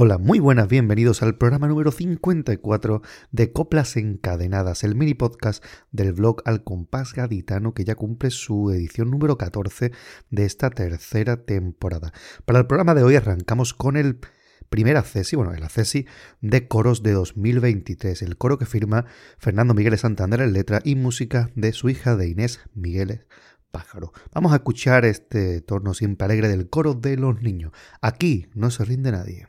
Hola, muy buenas, bienvenidos al programa número 54 de Coplas Encadenadas, el mini podcast del blog Al Compás Gaditano que ya cumple su edición número 14 de esta tercera temporada. Para el programa de hoy arrancamos con el primer accesi, bueno, el accesi de coros de 2023, el coro que firma Fernando Miguel Santander en letra y música de su hija de Inés Migueles pájaro. Vamos a escuchar este torno siempre alegre del coro de los niños. Aquí no se rinde nadie.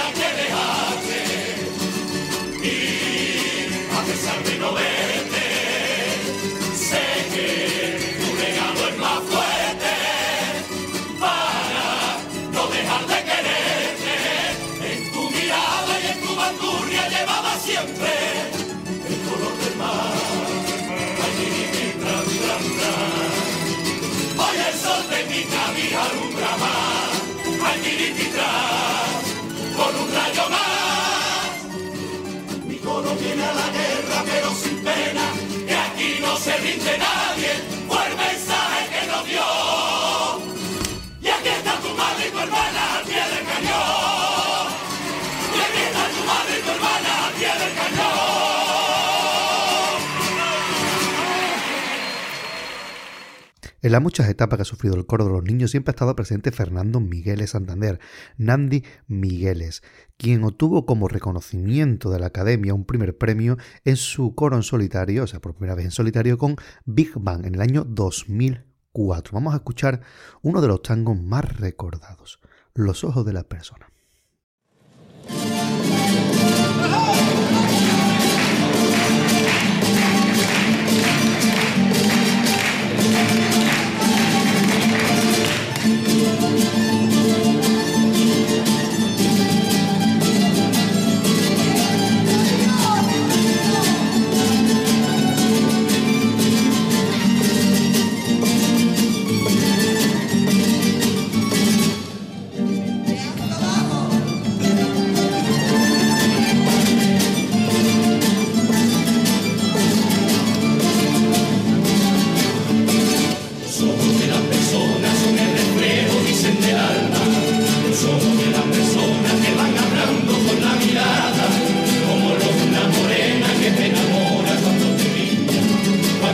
las muchas etapas que ha sufrido el coro de los niños siempre ha estado presente Fernando Migueles Santander, Nandi Migueles, quien obtuvo como reconocimiento de la Academia un primer premio en su coro en solitario, o sea, por primera vez en solitario, con Big Bang en el año 2004. Vamos a escuchar uno de los tangos más recordados, Los ojos de la persona.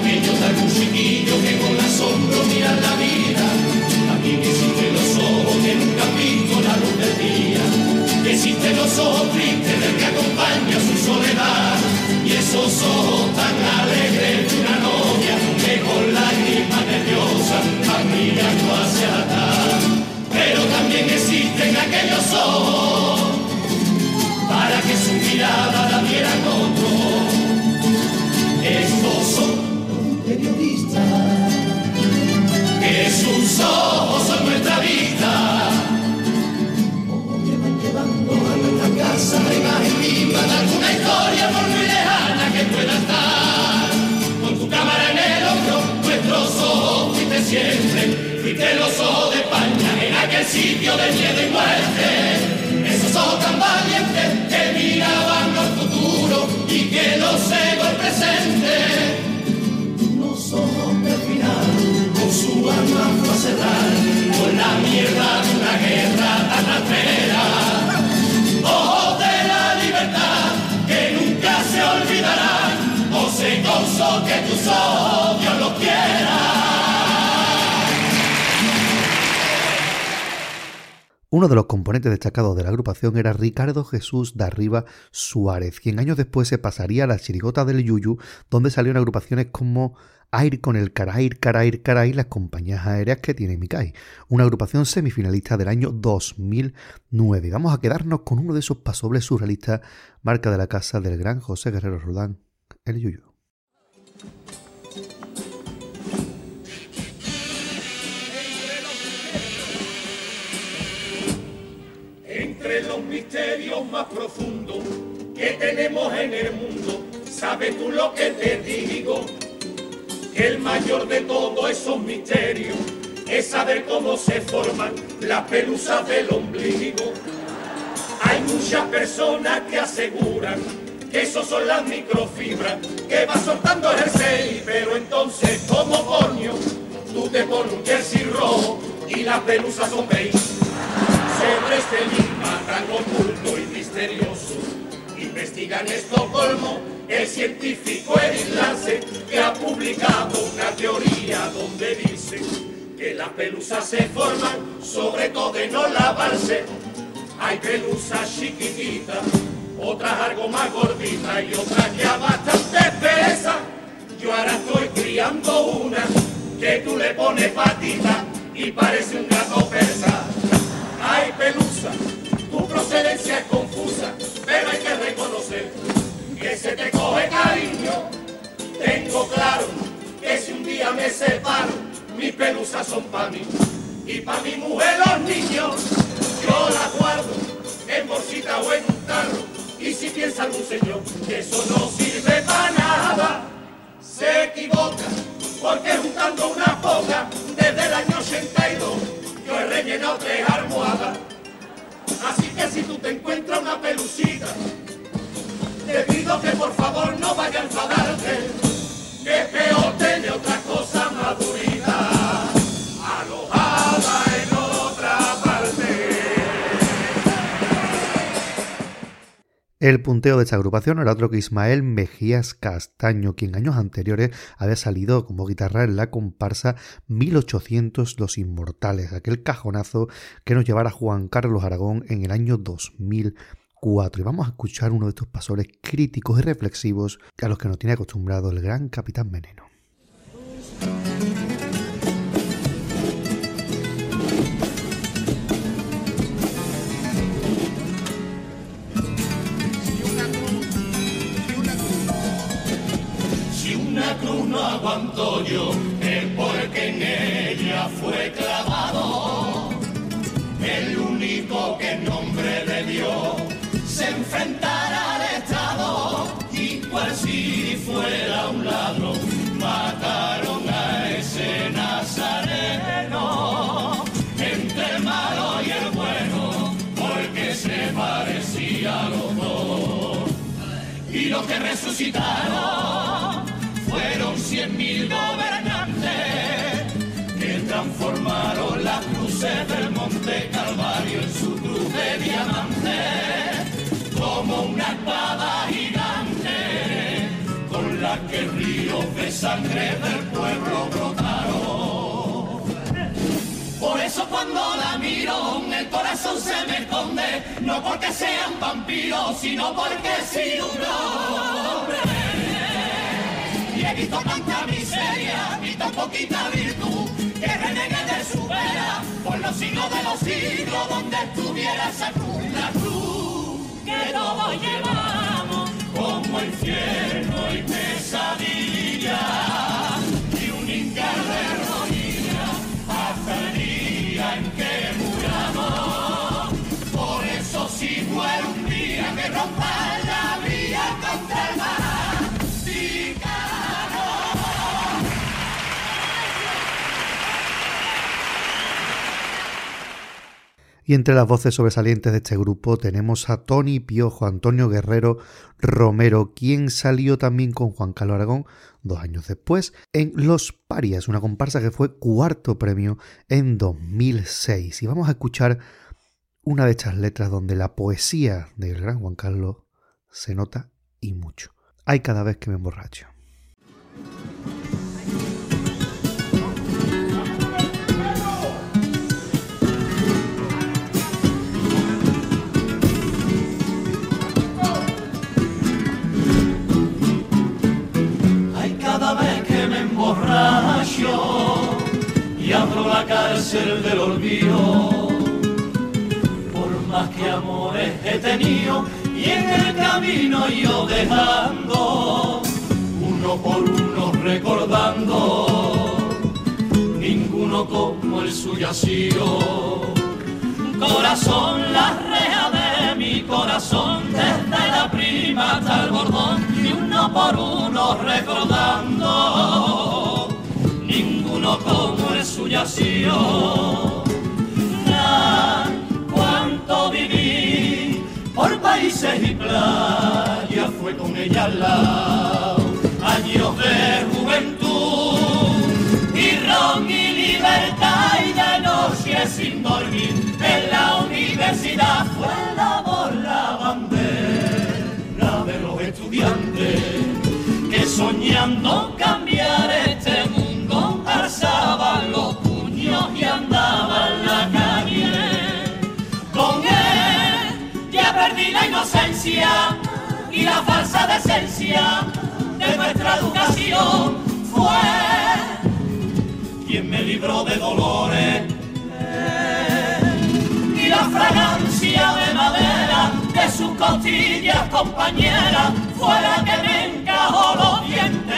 pequeños, algún chiquillo que con asombro mira la vida. A mí me los ojos que nunca han visto la luz del día. Me hiciste los ojos tristes del que acompaña su soledad. Y esos ojos tan alegres de una novia que con lágrimas nerviosas van mirando hacia atrás. Pero también existen aquellos ojos precipicio de miedo y muerte. Esos son tan valientes que miraban al futuro y que no cegó el presente. No somos del final, con su alma fue a cerrar, con la mierda de una guerra tan altera. Ojos de la libertad que nunca se olvidarán, o se que tú sos. Uno de los componentes destacados de la agrupación era Ricardo Jesús de Arriba Suárez, quien años después se pasaría a la chirigota del Yuyu, donde salieron agrupaciones como Air con el Carair, Carair, Carair, las compañías aéreas que tiene Mikai, una agrupación semifinalista del año 2009. Vamos a quedarnos con uno de esos pasobles surrealistas, marca de la casa del gran José Guerrero Rodán, el Yuyu. Misterios más profundos que tenemos en el mundo. ¿Sabes tú lo que te digo? Que el mayor de todos esos misterios es saber cómo se forman las pelusas del ombligo. Hay muchas personas que aseguran que eso son las microfibras que va soltando el jersey, pero entonces, ¿cómo coño? Tú te pones un jersey rojo y las pelusas son beige sobre este enigma tan Investiga en Estocolmo el científico Edith Lance que ha publicado una teoría donde dice que las pelusas se forman sobre todo de no lavarse. Hay pelusas chiquititas, otras algo más gorditas y otras ya bastante espesas. Yo ahora estoy criando una que tú le pones patita y parece un gato persa. Ay, pelusa, tu procedencia es confusa, pero hay que reconocer que se te coge cariño. Tengo claro que si un día me separo, mis pelusas son para mí y para mi mujer los niños. Yo las guardo en bolsita o en un tarro y si piensa algún señor que eso no sirve para nada, se equivoca porque juntando una poca te pido que por favor no a enfadarte, que peor tener otra cosa madurita, alojada en otra parte. El punteo de esta agrupación era otro que Ismael Mejías Castaño, quien años anteriores había salido como guitarra en la comparsa 1800 Los Inmortales, aquel cajonazo que nos llevara Juan Carlos Aragón en el año 2004. Y vamos a escuchar uno de estos pasores críticos y reflexivos a los que nos tiene acostumbrado el gran Capitán Veneno. no aguanto yo, es porque en ella fue clavado. Monte Calvario en su cruz de diamante, como una espada gigante con la que ríos de sangre del pueblo brotaron. Por eso cuando la miro, el corazón se me esconde, no porque sean vampiros, sino porque si un hombre he visto tanta miseria y tan poquita virtud que renegue de su vera por los siglos de los siglos donde estuviera esa cruz, la cruz que todos llevamos como infierno y pesadilla y un hincar de rodillas hasta el día en que muramos. Por eso si muere un día que rompa Y entre las voces sobresalientes de este grupo tenemos a Tony Piojo, Antonio Guerrero Romero, quien salió también con Juan Carlos Aragón dos años después en Los Parias, una comparsa que fue cuarto premio en 2006. Y vamos a escuchar una de estas letras donde la poesía del gran Juan Carlos se nota y mucho. Hay cada vez que me emborracho. Cárcel del olvido. Por más que amores he tenido y en el camino yo dejando, uno por uno recordando, ninguno como el suyo ha. Corazón, la reja de mi corazón, desde la prima hasta el bordón, y uno por uno recordando, ninguno como el suyo ha sido. Cuánto viví por países y playas, fue con ella al lado, años de juventud y ron y libertad y de noche sin dormir en la universidad fue la la bandera de los estudiantes que soñando y la falsa decencia de nuestra educación fue quien me libró de dolores y la fragancia de madera de sus costillas compañera fue la que me encajó los dientes.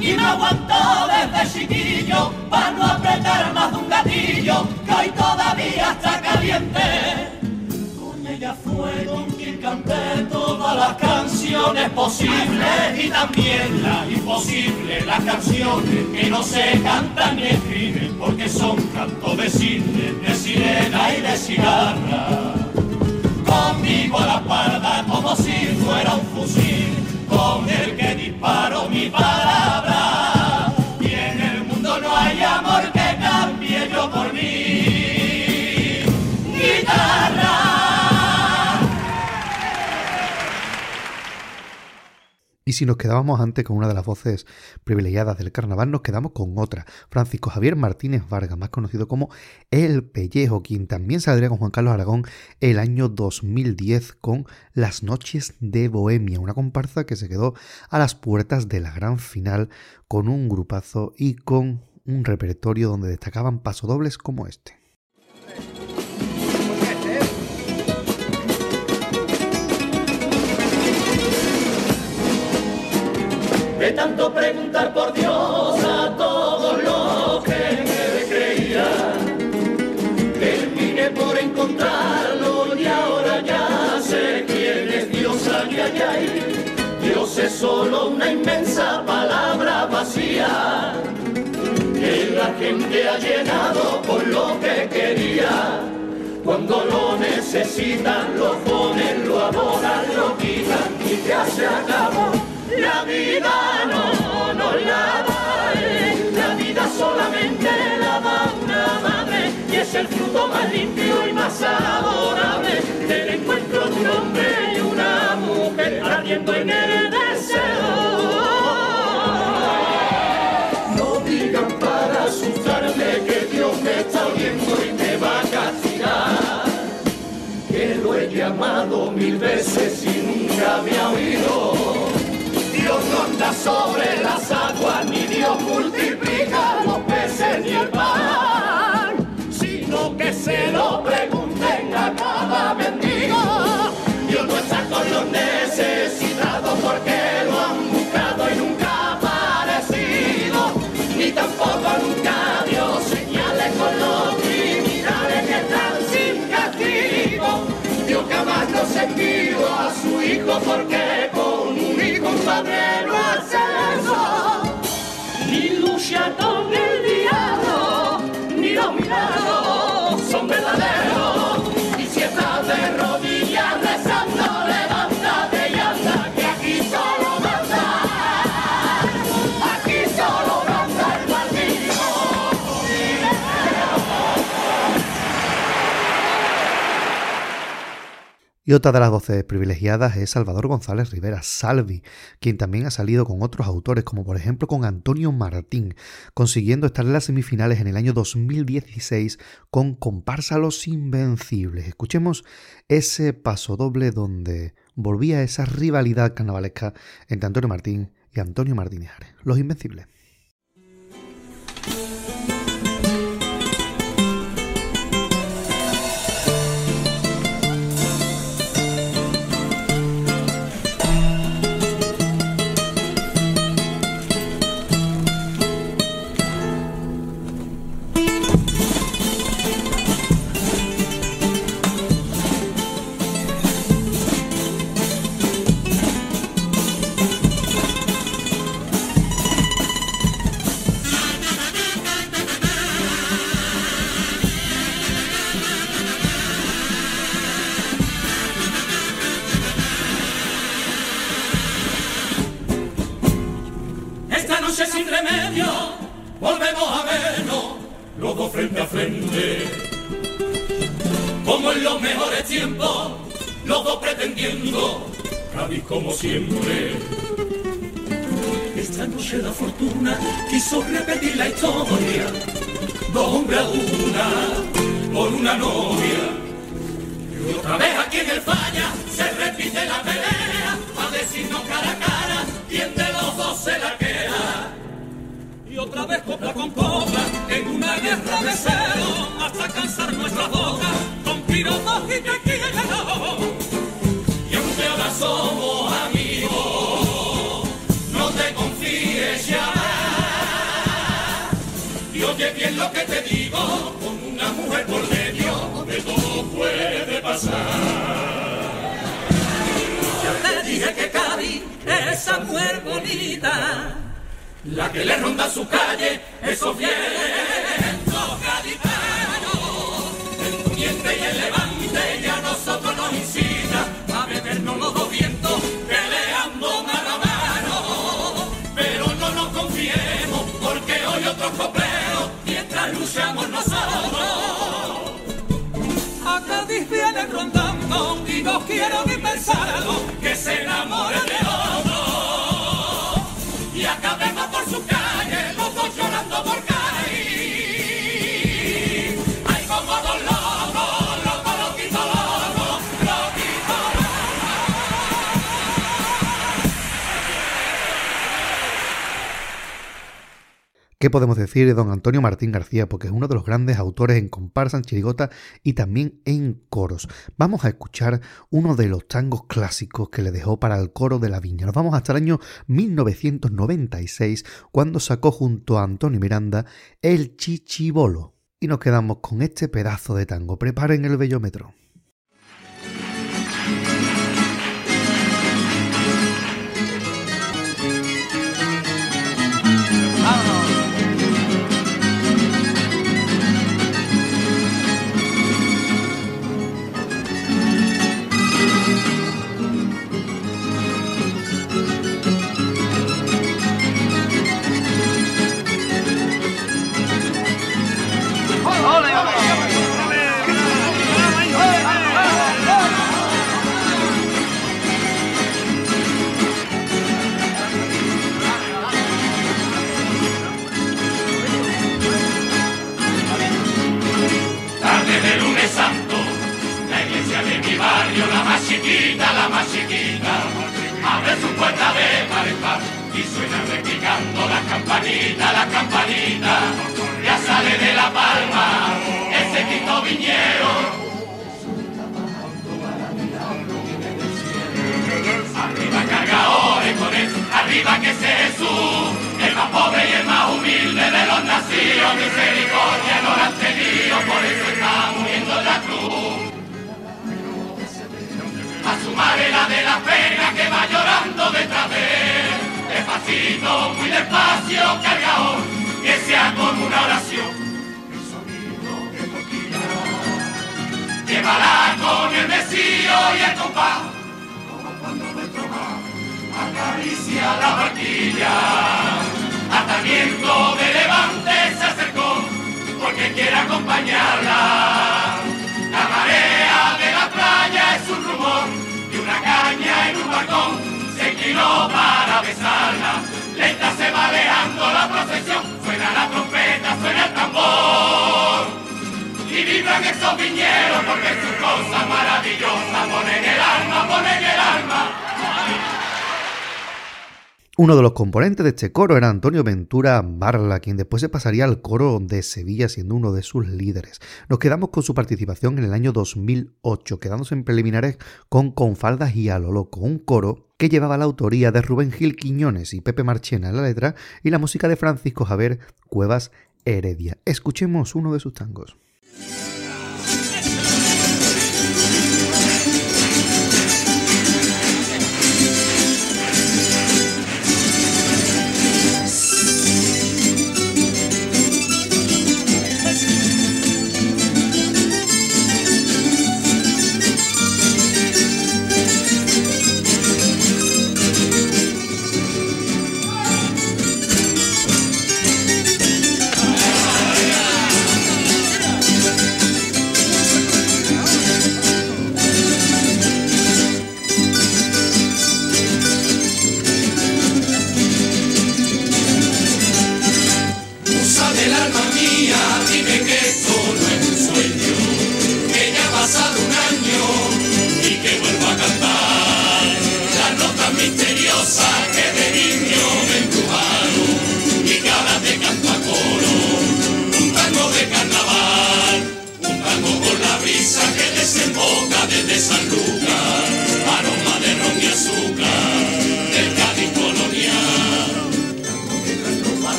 Y me aguantó desde chiquillo para no apretar más de un gatillo que hoy todavía está caliente fue con quien canté todas las canciones posibles y también las imposibles, las canciones que no se cantan ni escriben porque son cantos de cine, de sirena y de cigarra. Conmigo a la parda como si fuera un fusil con el que disparo mi palabra. Y si nos quedábamos antes con una de las voces privilegiadas del carnaval, nos quedamos con otra, Francisco Javier Martínez Vargas, más conocido como El Pellejo, quien también saldría con Juan Carlos Aragón el año 2010 con Las Noches de Bohemia, una comparsa que se quedó a las puertas de la gran final con un grupazo y con un repertorio donde destacaban pasodobles como este. De tanto preguntar por Dios a todos los que me creían. Terminé por encontrarlo y ahora ya sé quién es Dios, ay, ay, ay. Dios es solo una inmensa palabra vacía que la gente ha llenado por lo que quería. Cuando lo necesitan, lo ponen, lo adoran, lo quitan y ya se acabó. La vida no nos la da, la vida solamente la da una madre y es el fruto más limpio y más adorable del encuentro de un hombre y una mujer ardiendo en el deseo. No digan para asustarme que Dios me está oyendo y me va a castigar. Que lo he llamado mil veces y nunca me ha oído. Sobre las aguas, ni Dios multiplica los peces ni el pan, sino que se lo pregunten Y otra de las voces privilegiadas es Salvador González Rivera, Salvi, quien también ha salido con otros autores, como por ejemplo con Antonio Martín, consiguiendo estar en las semifinales en el año 2016 con Comparsa Los Invencibles. Escuchemos ese paso doble donde volvía esa rivalidad carnavalesca entre Antonio Martín y Antonio Martínez Los Invencibles. Los dos frente a frente. Como en los mejores tiempos, los pretendiendo, Cádiz como siempre. Esta noche la fortuna quiso repetir la historia, dos hombres a una, por una novia. Y otra vez aquí en el falla se repite la pelea, a decirnos cara a cara quién de los dos se la otra vez copla con copla, en una guerra de cero, hasta cansar nuestras bocas, con pirotos y tequila. Y aunque ahora somos amigos, no te confíes ya. Y oye bien lo que te digo, con una mujer por medio, de todo puede pasar. Ya te dije que es esa mujer bonita, la que le ronda su calle, esos vientos gaditanos, el poniente y el levante, y a nosotros nos incita a meternos los dos vientos, peleando mano a mano. Pero no nos confiemos, porque hoy otros copleros, mientras luchamos nosotros. A Cádiz viene rondando y no quiero ni pensarlo, que se enamore de otro. Y acabemos por su calle, los dos llorando por ¿Qué podemos decir de don Antonio Martín García? Porque es uno de los grandes autores en comparsa, en chirigota y también en coros. Vamos a escuchar uno de los tangos clásicos que le dejó para el coro de la viña. Nos vamos hasta el año 1996, cuando sacó junto a Antonio Miranda El Chichibolo. Y nos quedamos con este pedazo de tango. Preparen el bellómetro. Muy despacio, cargador, que sea como una oración. El sonido de toquilla, llévala con el mesío y el compás cuando nuestro mar acaricia la barquilla. Atamiento de levante se acercó porque quiere acompañarla. La marea de la playa es un rumor y una caña en un balcón se inclinó y vibran esos viñeros porque sus cosas maravillosas ponen el alma, ponen Uno de los componentes de este coro era Antonio Ventura Barla, quien después se pasaría al coro de Sevilla siendo uno de sus líderes. Nos quedamos con su participación en el año 2008, quedándose en preliminares con Confaldas y a lo loco, un coro que llevaba la autoría de Rubén Gil Quiñones y Pepe Marchena en la letra y la música de Francisco Javier Cuevas Heredia. Escuchemos uno de sus tangos.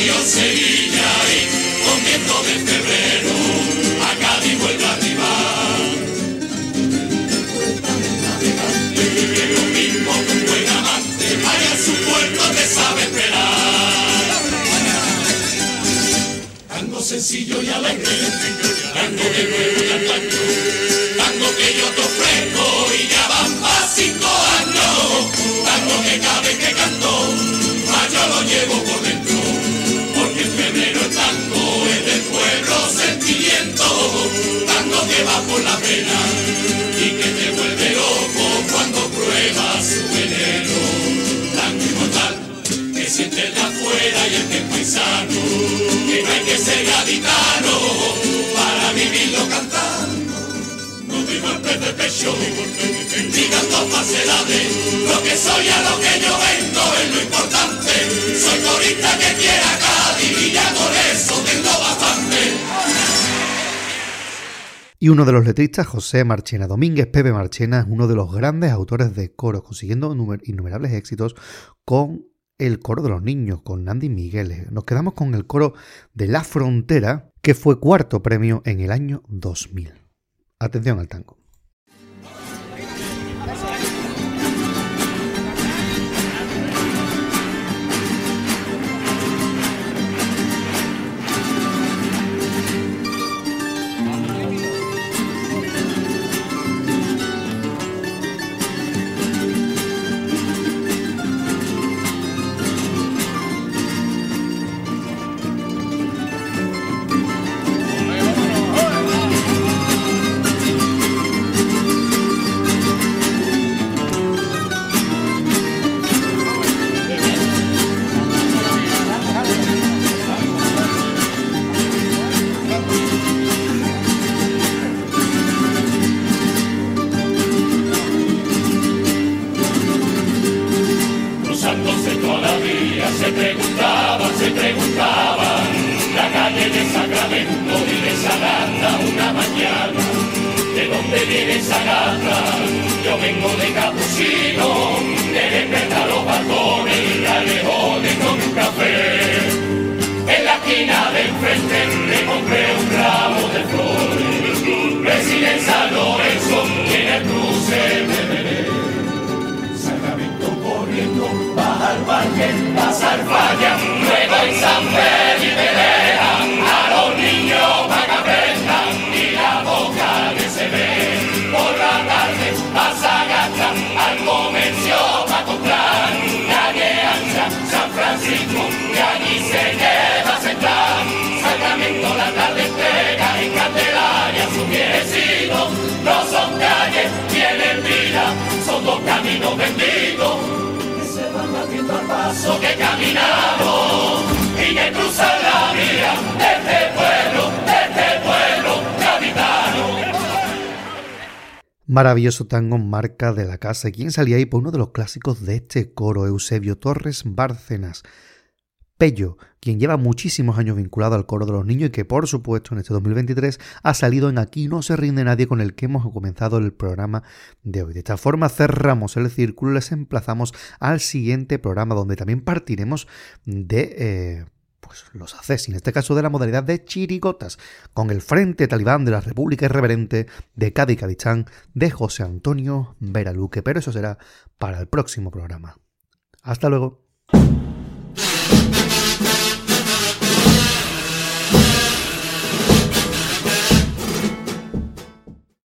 río Sevilla y con viento de febrero a Cádiz vuelve a arribar. Vive domingo con buen amante, allá en su puerto te sabe esperar. Tango sencillo y alegre, tango de nuevo y al tango, tango que yo te ofrezco y ya van para cinco años, tango que cabe que canto, más yo lo llevo por dentro. Sentimiento, tango que va por la pena y que te vuelve loco cuando pruebas su veneno, tango inmortal que siente el de afuera y el es paisano, que no hay que ser gaditano para vivirlo cantando. No doy golpes de pecho, ni canto falsedades. Lo que soy a lo que yo vengo es lo importante. Soy corista que quiera Cádiz Y uno de los letristas, José Marchena Domínguez, Pepe Marchena, es uno de los grandes autores de coros, consiguiendo numer- innumerables éxitos con el coro de los niños, con Andy Miguel. Nos quedamos con el coro de La Frontera, que fue cuarto premio en el año 2000. Atención al tango. Baja al parque, pasa al falla, luego en San Felipe a los niños para que aprendan y la boca que se ve. Por la tarde pasa gacha al comercio para comprar, calle ancha, San Francisco, y allí se queda central. Sacramento la tarde entrega en Candelaria su viejecito, no son calles, tienen vida, son dos caminos benditos paso que caminamos y que cruzan la vía de este pueblo, de este pueblo capitano. Maravilloso tango marca de la casa. ¿Y quién salía ahí? Pues uno de los clásicos de este coro, Eusebio Torres Bárcenas. Pello, quien lleva muchísimos años vinculado al coro de los niños y que por supuesto en este 2023 ha salido en Aquí no se rinde nadie con el que hemos comenzado el programa de hoy. De esta forma cerramos el círculo y les emplazamos al siguiente programa donde también partiremos de... Eh, pues los haces, en este caso de la modalidad de chirigotas, con el Frente Talibán de la República Irreverente de Cádiz Cadizán de José Antonio Veraluque, pero eso será para el próximo programa. Hasta luego.